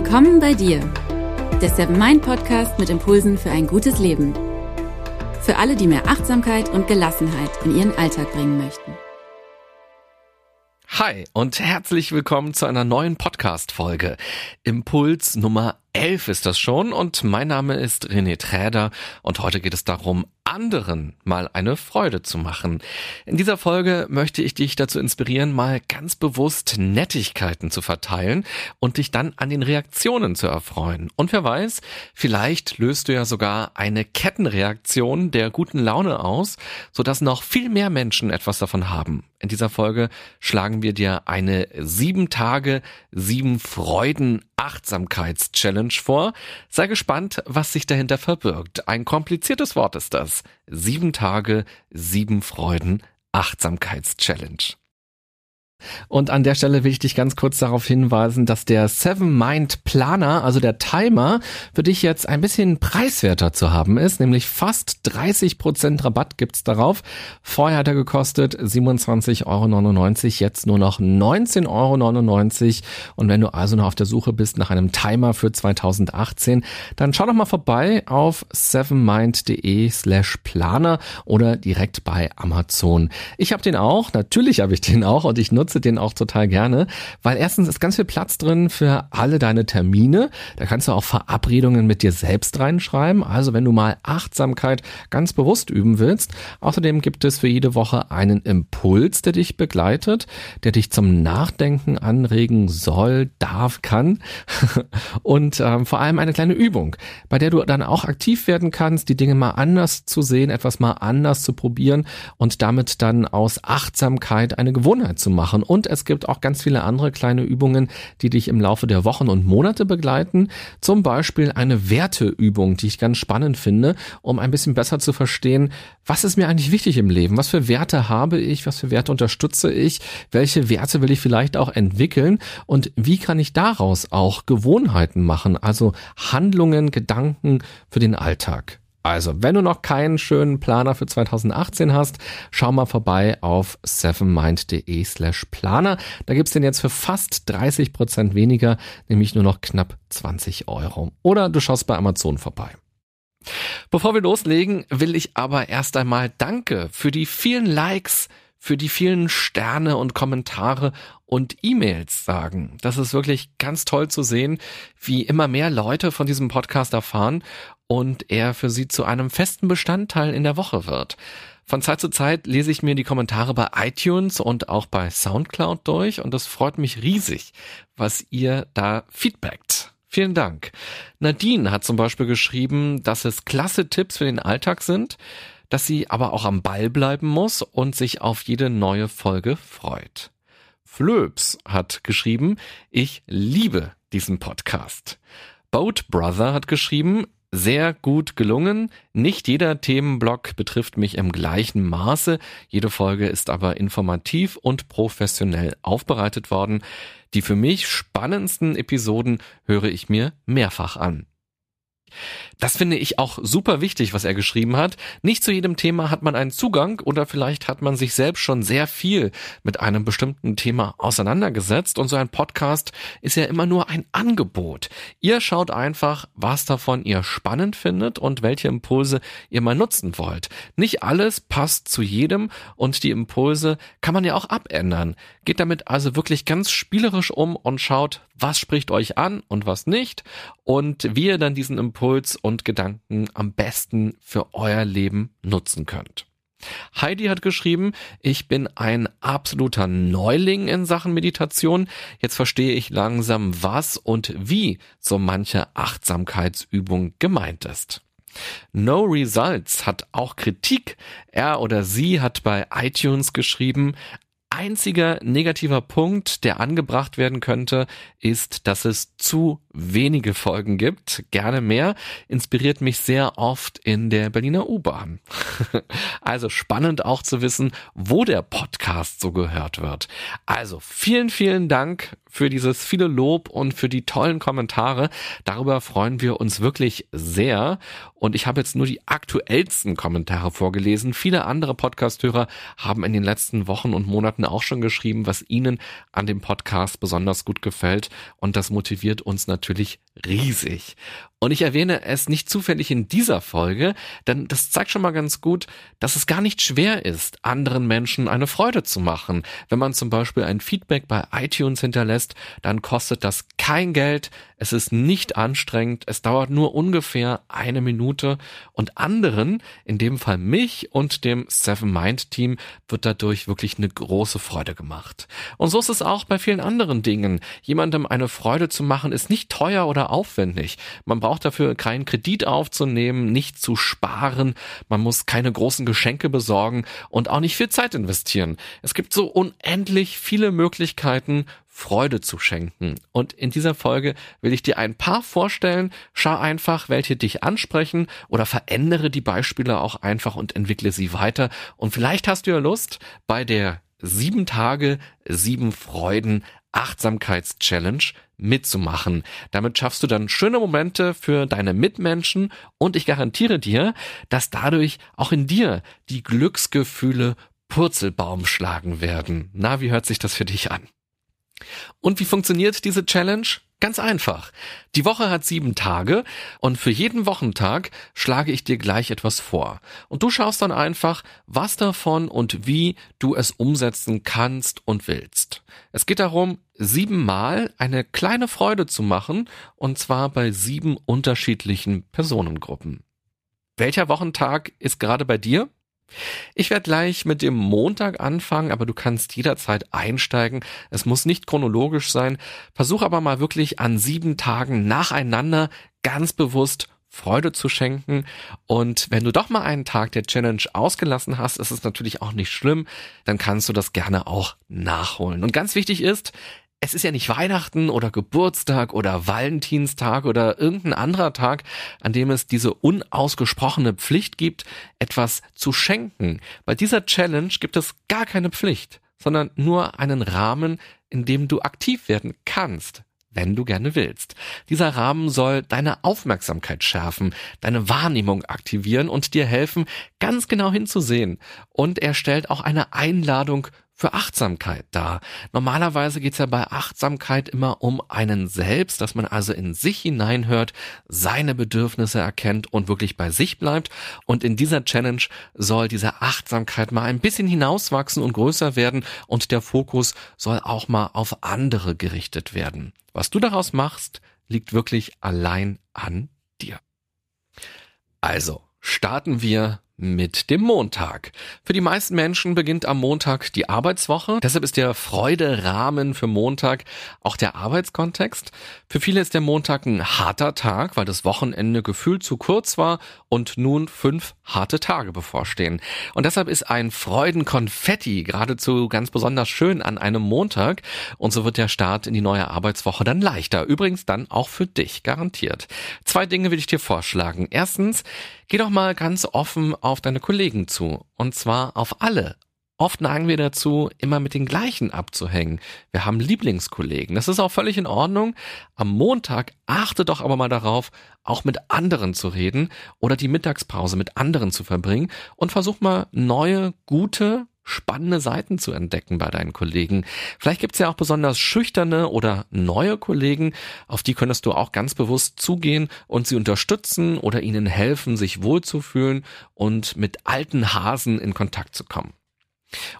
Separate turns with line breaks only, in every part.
Willkommen bei dir, der Seven Mind Podcast mit Impulsen für ein gutes Leben. Für alle, die mehr Achtsamkeit und Gelassenheit in ihren Alltag bringen möchten.
Hi und herzlich willkommen zu einer neuen Podcast-Folge. Impuls Nummer 11 ist das schon und mein Name ist René Träder und heute geht es darum, anderen mal eine Freude zu machen. In dieser Folge möchte ich dich dazu inspirieren, mal ganz bewusst Nettigkeiten zu verteilen und dich dann an den Reaktionen zu erfreuen. Und wer weiß, vielleicht löst du ja sogar eine Kettenreaktion der guten Laune aus, sodass noch viel mehr Menschen etwas davon haben. In dieser Folge schlagen wir dir eine sieben Tage, sieben Freuden Achtsamkeits-Challenge vor. Sei gespannt, was sich dahinter verbirgt. Ein kompliziertes Wort ist das. Sieben Tage, sieben Freuden Achtsamkeits-Challenge. Und an der Stelle will ich dich ganz kurz darauf hinweisen, dass der Seven Mind Planer, also der Timer, für dich jetzt ein bisschen preiswerter zu haben ist, nämlich fast 30 Prozent Rabatt gibt's darauf. Vorher hat er gekostet 27,99 Euro, jetzt nur noch 19,99 Euro. Und wenn du also noch auf der Suche bist nach einem Timer für 2018, dann schau doch mal vorbei auf sevenmind.de slash Planer oder direkt bei Amazon. Ich habe den auch, natürlich habe ich den auch und ich nutze nutze den auch total gerne, weil erstens ist ganz viel Platz drin für alle deine Termine. Da kannst du auch Verabredungen mit dir selbst reinschreiben. Also wenn du mal Achtsamkeit ganz bewusst üben willst. Außerdem gibt es für jede Woche einen Impuls, der dich begleitet, der dich zum Nachdenken anregen soll, darf, kann. Und ähm, vor allem eine kleine Übung, bei der du dann auch aktiv werden kannst, die Dinge mal anders zu sehen, etwas mal anders zu probieren und damit dann aus Achtsamkeit eine Gewohnheit zu machen machen. Und es gibt auch ganz viele andere kleine Übungen, die dich im Laufe der Wochen und Monate begleiten. Zum Beispiel eine Werteübung, die ich ganz spannend finde, um ein bisschen besser zu verstehen, was ist mir eigentlich wichtig im Leben? Was für Werte habe ich? Was für Werte unterstütze ich? Welche Werte will ich vielleicht auch entwickeln? Und wie kann ich daraus auch Gewohnheiten machen? Also Handlungen, Gedanken für den Alltag. Also, wenn du noch keinen schönen Planer für 2018 hast, schau mal vorbei auf sevenmind.de slash Planer. Da gibt's den jetzt für fast 30 Prozent weniger, nämlich nur noch knapp 20 Euro. Oder du schaust bei Amazon vorbei. Bevor wir loslegen, will ich aber erst einmal Danke für die vielen Likes, für die vielen Sterne und Kommentare und E-Mails sagen. Das ist wirklich ganz toll zu sehen, wie immer mehr Leute von diesem Podcast erfahren und er für sie zu einem festen Bestandteil in der Woche wird. Von Zeit zu Zeit lese ich mir die Kommentare bei iTunes und auch bei SoundCloud durch und es freut mich riesig, was ihr da feedbackt. Vielen Dank. Nadine hat zum Beispiel geschrieben, dass es klasse Tipps für den Alltag sind, dass sie aber auch am Ball bleiben muss und sich auf jede neue Folge freut. Flöps hat geschrieben, ich liebe diesen Podcast. Boat Brother hat geschrieben, sehr gut gelungen. Nicht jeder Themenblock betrifft mich im gleichen Maße. Jede Folge ist aber informativ und professionell aufbereitet worden. Die für mich spannendsten Episoden höre ich mir mehrfach an. Das finde ich auch super wichtig, was er geschrieben hat. Nicht zu jedem Thema hat man einen Zugang oder vielleicht hat man sich selbst schon sehr viel mit einem bestimmten Thema auseinandergesetzt und so ein Podcast ist ja immer nur ein Angebot. Ihr schaut einfach, was davon ihr spannend findet und welche Impulse ihr mal nutzen wollt. Nicht alles passt zu jedem und die Impulse kann man ja auch abändern. Geht damit also wirklich ganz spielerisch um und schaut, was spricht euch an und was nicht und wie ihr dann diesen Impuls und Gedanken am besten für euer Leben nutzen könnt. Heidi hat geschrieben, ich bin ein absoluter Neuling in Sachen Meditation. Jetzt verstehe ich langsam, was und wie so manche Achtsamkeitsübung gemeint ist. No Results hat auch Kritik. Er oder sie hat bei iTunes geschrieben, einziger negativer Punkt, der angebracht werden könnte, ist, dass es zu wenige Folgen gibt. Gerne mehr. Inspiriert mich sehr oft in der Berliner U-Bahn. also spannend auch zu wissen, wo der Podcast so gehört wird. Also vielen, vielen Dank für dieses viele Lob und für die tollen Kommentare. Darüber freuen wir uns wirklich sehr. Und ich habe jetzt nur die aktuellsten Kommentare vorgelesen. Viele andere Podcasthörer haben in den letzten Wochen und Monaten auch schon geschrieben, was ihnen an dem Podcast besonders gut gefällt. Und das motiviert uns natürlich riesig. Und ich erwähne es nicht zufällig in dieser Folge, denn das zeigt schon mal ganz gut, dass es gar nicht schwer ist, anderen Menschen eine Freude zu machen. Wenn man zum Beispiel ein Feedback bei iTunes hinterlässt, dann kostet das kein Geld, es ist nicht anstrengend, es dauert nur ungefähr eine Minute und anderen, in dem Fall mich und dem Seven Mind Team, wird dadurch wirklich eine große Freude gemacht. Und so ist es auch bei vielen anderen Dingen. Jemandem eine Freude zu machen ist nicht teuer oder aufwendig. Man braucht dafür keinen Kredit aufzunehmen, nicht zu sparen, man muss keine großen Geschenke besorgen und auch nicht viel Zeit investieren. Es gibt so unendlich viele Möglichkeiten, Freude zu schenken. Und in dieser Folge will ich dir ein paar vorstellen. Schau einfach, welche dich ansprechen oder verändere die Beispiele auch einfach und entwickle sie weiter. Und vielleicht hast du ja Lust, bei der sieben Tage, sieben Freuden Achtsamkeitschallenge mitzumachen. Damit schaffst du dann schöne Momente für deine Mitmenschen und ich garantiere dir, dass dadurch auch in dir die Glücksgefühle Purzelbaum schlagen werden. Na, wie hört sich das für dich an? Und wie funktioniert diese Challenge? Ganz einfach. Die Woche hat sieben Tage und für jeden Wochentag schlage ich dir gleich etwas vor. Und du schaust dann einfach, was davon und wie du es umsetzen kannst und willst. Es geht darum, siebenmal eine kleine Freude zu machen und zwar bei sieben unterschiedlichen Personengruppen. Welcher Wochentag ist gerade bei dir? Ich werde gleich mit dem Montag anfangen, aber du kannst jederzeit einsteigen. Es muss nicht chronologisch sein. Versuch aber mal wirklich an sieben Tagen nacheinander ganz bewusst Freude zu schenken. Und wenn du doch mal einen Tag der Challenge ausgelassen hast, ist es natürlich auch nicht schlimm. Dann kannst du das gerne auch nachholen. Und ganz wichtig ist, es ist ja nicht Weihnachten oder Geburtstag oder Valentinstag oder irgendein anderer Tag, an dem es diese unausgesprochene Pflicht gibt, etwas zu schenken. Bei dieser Challenge gibt es gar keine Pflicht, sondern nur einen Rahmen, in dem du aktiv werden kannst wenn du gerne willst. Dieser Rahmen soll deine Aufmerksamkeit schärfen, deine Wahrnehmung aktivieren und dir helfen, ganz genau hinzusehen. Und er stellt auch eine Einladung für Achtsamkeit dar. Normalerweise geht's ja bei Achtsamkeit immer um einen selbst, dass man also in sich hineinhört, seine Bedürfnisse erkennt und wirklich bei sich bleibt. Und in dieser Challenge soll diese Achtsamkeit mal ein bisschen hinauswachsen und größer werden und der Fokus soll auch mal auf andere gerichtet werden. Was du daraus machst, liegt wirklich allein an dir. Also, starten wir mit dem Montag. Für die meisten Menschen beginnt am Montag die Arbeitswoche. Deshalb ist der Freude-Rahmen für Montag auch der Arbeitskontext. Für viele ist der Montag ein harter Tag, weil das Wochenende gefühlt zu kurz war und nun fünf harte Tage bevorstehen. Und deshalb ist ein Freudenkonfetti geradezu ganz besonders schön an einem Montag. Und so wird der Start in die neue Arbeitswoche dann leichter. Übrigens dann auch für dich, garantiert. Zwei Dinge will ich dir vorschlagen. Erstens, Geh doch mal ganz offen auf deine Kollegen zu. Und zwar auf alle. Oft neigen wir dazu, immer mit den gleichen abzuhängen. Wir haben Lieblingskollegen. Das ist auch völlig in Ordnung. Am Montag achte doch aber mal darauf, auch mit anderen zu reden oder die Mittagspause mit anderen zu verbringen und versuch mal neue, gute, spannende Seiten zu entdecken bei deinen Kollegen. Vielleicht gibt's ja auch besonders schüchterne oder neue Kollegen, auf die könntest du auch ganz bewusst zugehen und sie unterstützen oder ihnen helfen, sich wohlzufühlen und mit alten Hasen in Kontakt zu kommen.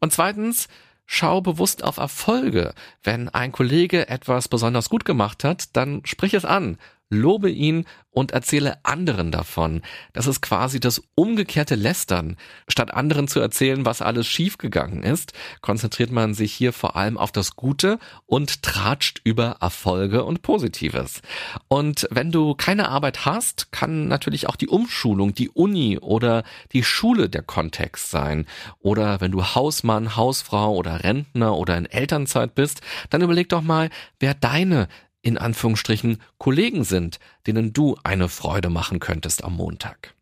Und zweitens, Schau bewusst auf Erfolge. Wenn ein Kollege etwas besonders gut gemacht hat, dann sprich es an lobe ihn und erzähle anderen davon. Das ist quasi das umgekehrte Lästern. Statt anderen zu erzählen, was alles schiefgegangen ist, konzentriert man sich hier vor allem auf das Gute und tratscht über Erfolge und Positives. Und wenn du keine Arbeit hast, kann natürlich auch die Umschulung, die Uni oder die Schule der Kontext sein. Oder wenn du Hausmann, Hausfrau oder Rentner oder in Elternzeit bist, dann überleg doch mal, wer deine in Anführungsstrichen Kollegen sind, denen du eine Freude machen könntest am Montag.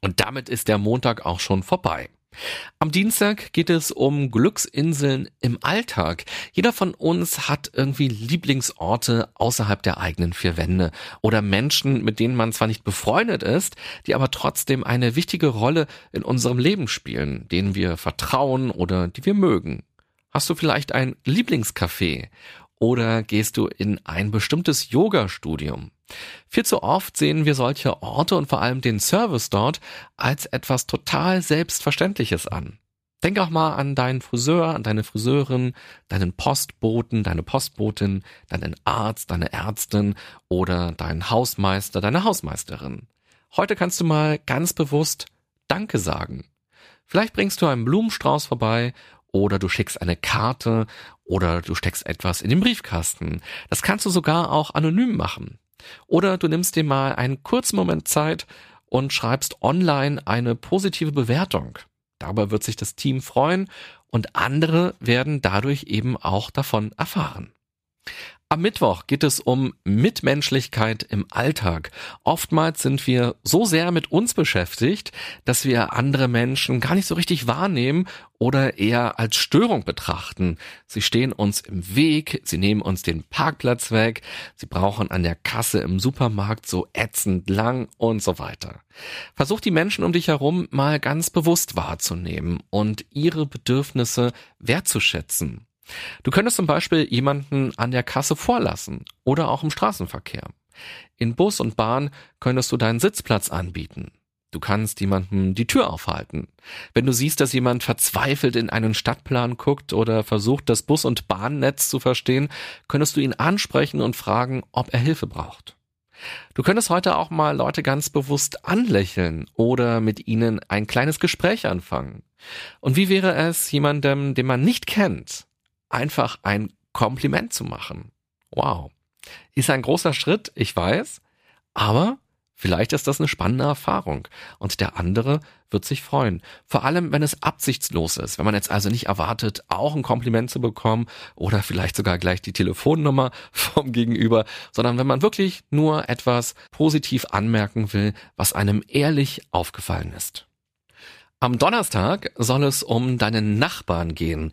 Und damit ist der Montag auch schon vorbei. Am Dienstag geht es um Glücksinseln im Alltag. Jeder von uns hat irgendwie Lieblingsorte außerhalb der eigenen vier Wände oder Menschen, mit denen man zwar nicht befreundet ist, die aber trotzdem eine wichtige Rolle in unserem Leben spielen, denen wir vertrauen oder die wir mögen. Hast du vielleicht ein Lieblingscafé? Oder gehst du in ein bestimmtes Yoga-Studium? Viel zu oft sehen wir solche Orte und vor allem den Service dort als etwas total Selbstverständliches an. Denk auch mal an deinen Friseur, an deine Friseurin, deinen Postboten, deine Postbotin, deinen Arzt, deine Ärztin oder deinen Hausmeister, deine Hausmeisterin. Heute kannst du mal ganz bewusst Danke sagen. Vielleicht bringst du einen Blumenstrauß vorbei oder du schickst eine Karte oder du steckst etwas in den Briefkasten. Das kannst du sogar auch anonym machen. Oder du nimmst dir mal einen kurzen Moment Zeit und schreibst online eine positive Bewertung. Darüber wird sich das Team freuen und andere werden dadurch eben auch davon erfahren. Am Mittwoch geht es um Mitmenschlichkeit im Alltag. Oftmals sind wir so sehr mit uns beschäftigt, dass wir andere Menschen gar nicht so richtig wahrnehmen oder eher als Störung betrachten. Sie stehen uns im Weg, sie nehmen uns den Parkplatz weg, sie brauchen an der Kasse im Supermarkt so ätzend lang und so weiter. Versuch die Menschen um dich herum mal ganz bewusst wahrzunehmen und ihre Bedürfnisse wertzuschätzen. Du könntest zum Beispiel jemanden an der Kasse vorlassen oder auch im Straßenverkehr. In Bus und Bahn könntest du deinen Sitzplatz anbieten. Du kannst jemandem die Tür aufhalten. Wenn du siehst, dass jemand verzweifelt in einen Stadtplan guckt oder versucht, das Bus- und Bahnnetz zu verstehen, könntest du ihn ansprechen und fragen, ob er Hilfe braucht. Du könntest heute auch mal Leute ganz bewusst anlächeln oder mit ihnen ein kleines Gespräch anfangen. Und wie wäre es, jemandem, den man nicht kennt, einfach ein Kompliment zu machen. Wow. Ist ein großer Schritt, ich weiß, aber vielleicht ist das eine spannende Erfahrung und der andere wird sich freuen. Vor allem, wenn es absichtslos ist, wenn man jetzt also nicht erwartet, auch ein Kompliment zu bekommen oder vielleicht sogar gleich die Telefonnummer vom Gegenüber, sondern wenn man wirklich nur etwas positiv anmerken will, was einem ehrlich aufgefallen ist. Am Donnerstag soll es um deinen Nachbarn gehen.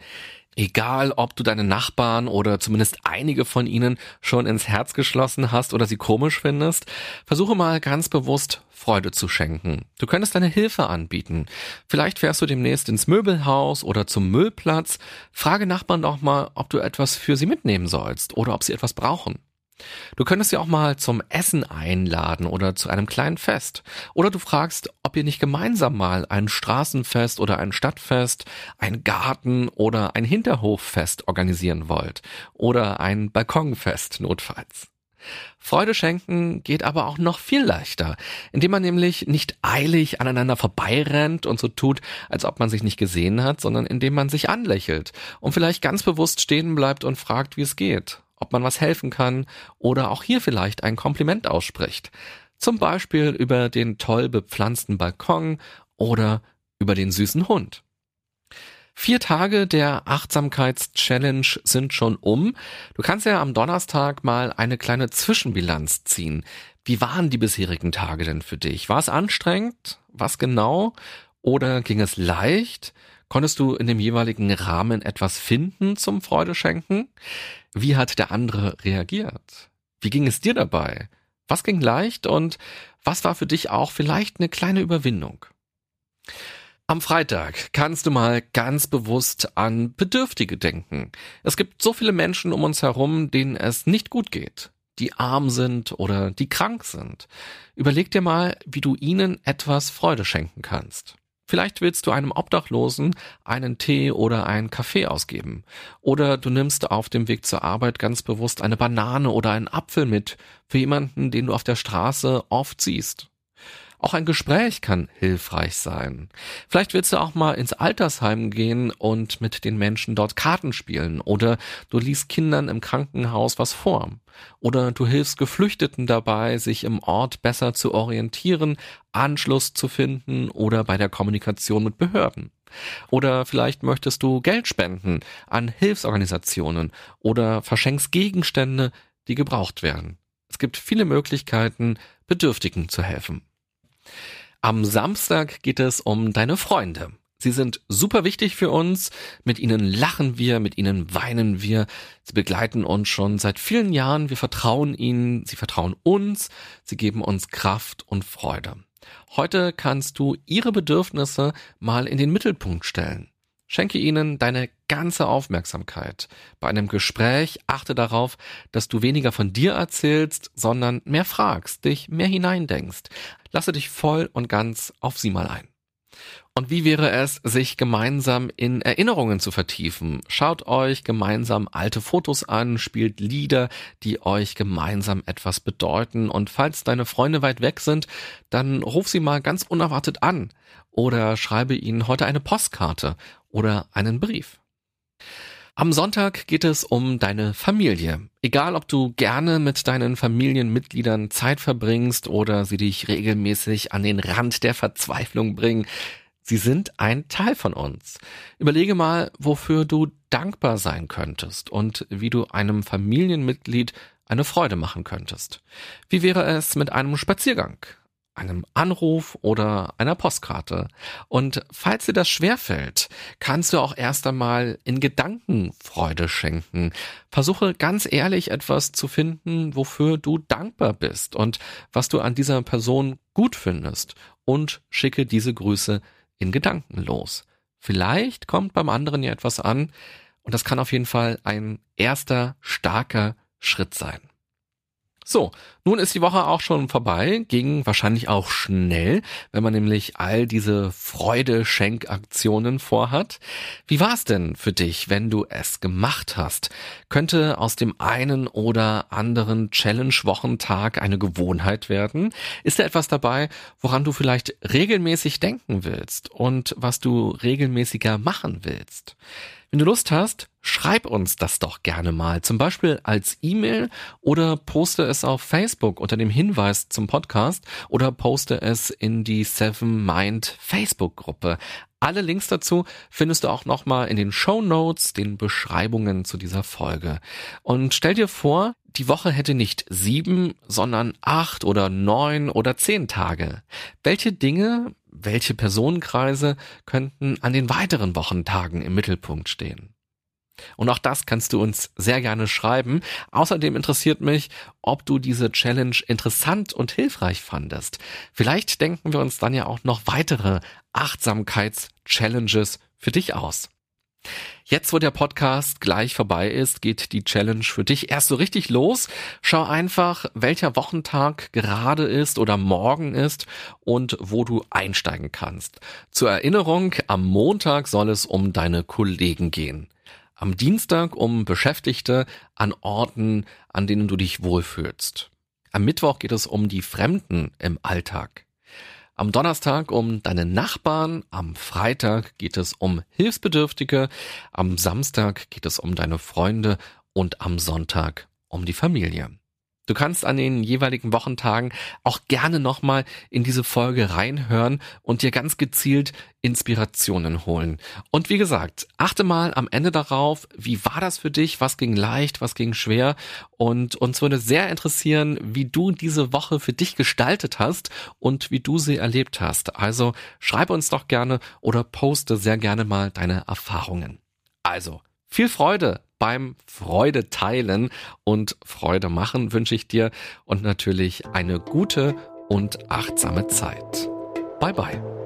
Egal, ob du deine Nachbarn oder zumindest einige von ihnen schon ins Herz geschlossen hast oder sie komisch findest, versuche mal ganz bewusst Freude zu schenken. Du könntest deine Hilfe anbieten. Vielleicht fährst du demnächst ins Möbelhaus oder zum Müllplatz. Frage Nachbarn doch mal, ob du etwas für sie mitnehmen sollst oder ob sie etwas brauchen. Du könntest sie auch mal zum Essen einladen oder zu einem kleinen Fest. Oder du fragst, ob ihr nicht gemeinsam mal ein Straßenfest oder ein Stadtfest, ein Garten oder ein Hinterhoffest organisieren wollt. Oder ein Balkonfest notfalls. Freude schenken geht aber auch noch viel leichter, indem man nämlich nicht eilig aneinander vorbeirennt und so tut, als ob man sich nicht gesehen hat, sondern indem man sich anlächelt und vielleicht ganz bewusst stehen bleibt und fragt, wie es geht ob man was helfen kann oder auch hier vielleicht ein Kompliment ausspricht. Zum Beispiel über den toll bepflanzten Balkon oder über den süßen Hund. Vier Tage der Achtsamkeits-Challenge sind schon um. Du kannst ja am Donnerstag mal eine kleine Zwischenbilanz ziehen. Wie waren die bisherigen Tage denn für dich? War es anstrengend? Was genau? Oder ging es leicht? Konntest du in dem jeweiligen Rahmen etwas finden zum Freude schenken? Wie hat der andere reagiert? Wie ging es dir dabei? Was ging leicht und was war für dich auch vielleicht eine kleine Überwindung? Am Freitag kannst du mal ganz bewusst an Bedürftige denken. Es gibt so viele Menschen um uns herum, denen es nicht gut geht, die arm sind oder die krank sind. Überleg dir mal, wie du ihnen etwas Freude schenken kannst. Vielleicht willst du einem Obdachlosen einen Tee oder einen Kaffee ausgeben. Oder du nimmst auf dem Weg zur Arbeit ganz bewusst eine Banane oder einen Apfel mit für jemanden, den du auf der Straße oft siehst. Auch ein Gespräch kann hilfreich sein. Vielleicht willst du auch mal ins Altersheim gehen und mit den Menschen dort Karten spielen oder du liest Kindern im Krankenhaus was vor. Oder du hilfst Geflüchteten dabei, sich im Ort besser zu orientieren, Anschluss zu finden oder bei der Kommunikation mit Behörden. Oder vielleicht möchtest du Geld spenden an Hilfsorganisationen oder verschenkst Gegenstände, die gebraucht werden. Es gibt viele Möglichkeiten, Bedürftigen zu helfen. Am Samstag geht es um deine Freunde. Sie sind super wichtig für uns. Mit ihnen lachen wir, mit ihnen weinen wir. Sie begleiten uns schon seit vielen Jahren. Wir vertrauen ihnen, sie vertrauen uns. Sie geben uns Kraft und Freude. Heute kannst du ihre Bedürfnisse mal in den Mittelpunkt stellen. Schenke ihnen deine ganze Aufmerksamkeit. Bei einem Gespräch achte darauf, dass du weniger von dir erzählst, sondern mehr fragst, dich mehr hineindenkst. Lasse dich voll und ganz auf sie mal ein. Und wie wäre es, sich gemeinsam in Erinnerungen zu vertiefen? Schaut euch gemeinsam alte Fotos an, spielt Lieder, die euch gemeinsam etwas bedeuten. Und falls deine Freunde weit weg sind, dann ruf sie mal ganz unerwartet an oder schreibe ihnen heute eine Postkarte oder einen Brief. Am Sonntag geht es um deine Familie. Egal, ob du gerne mit deinen Familienmitgliedern Zeit verbringst oder sie dich regelmäßig an den Rand der Verzweiflung bringen, Sie sind ein Teil von uns. Überlege mal, wofür du dankbar sein könntest und wie du einem Familienmitglied eine Freude machen könntest. Wie wäre es mit einem Spaziergang, einem Anruf oder einer Postkarte? Und falls dir das schwerfällt, kannst du auch erst einmal in Gedanken Freude schenken. Versuche ganz ehrlich etwas zu finden, wofür du dankbar bist und was du an dieser Person gut findest und schicke diese Grüße in Gedanken los. Vielleicht kommt beim anderen ja etwas an und das kann auf jeden Fall ein erster starker Schritt sein. So, nun ist die Woche auch schon vorbei, ging wahrscheinlich auch schnell, wenn man nämlich all diese Freude-Schenkaktionen vorhat. Wie war es denn für dich, wenn du es gemacht hast? Könnte aus dem einen oder anderen Challenge-Wochentag eine Gewohnheit werden? Ist da etwas dabei, woran du vielleicht regelmäßig denken willst und was du regelmäßiger machen willst? Wenn du Lust hast, schreib uns das doch gerne mal, zum Beispiel als E-Mail oder poste es auf Facebook unter dem Hinweis zum Podcast oder poste es in die Seven Mind Facebook-Gruppe. Alle Links dazu findest du auch nochmal in den Show Notes, den Beschreibungen zu dieser Folge. Und stell dir vor, die Woche hätte nicht sieben, sondern acht oder neun oder zehn Tage. Welche Dinge welche Personenkreise könnten an den weiteren Wochentagen im Mittelpunkt stehen? Und auch das kannst du uns sehr gerne schreiben. Außerdem interessiert mich, ob du diese Challenge interessant und hilfreich fandest. Vielleicht denken wir uns dann ja auch noch weitere Achtsamkeits-Challenges für dich aus. Jetzt, wo der Podcast gleich vorbei ist, geht die Challenge für dich erst so richtig los. Schau einfach, welcher Wochentag gerade ist oder morgen ist und wo du einsteigen kannst. Zur Erinnerung, am Montag soll es um deine Kollegen gehen. Am Dienstag um Beschäftigte an Orten, an denen du dich wohlfühlst. Am Mittwoch geht es um die Fremden im Alltag. Am Donnerstag um deine Nachbarn, am Freitag geht es um Hilfsbedürftige, am Samstag geht es um deine Freunde und am Sonntag um die Familie. Du kannst an den jeweiligen Wochentagen auch gerne nochmal in diese Folge reinhören und dir ganz gezielt Inspirationen holen. Und wie gesagt, achte mal am Ende darauf, wie war das für dich, was ging leicht, was ging schwer. Und uns würde sehr interessieren, wie du diese Woche für dich gestaltet hast und wie du sie erlebt hast. Also schreib uns doch gerne oder poste sehr gerne mal deine Erfahrungen. Also, viel Freude beim Freude teilen und Freude machen wünsche ich dir und natürlich eine gute und achtsame Zeit. Bye bye.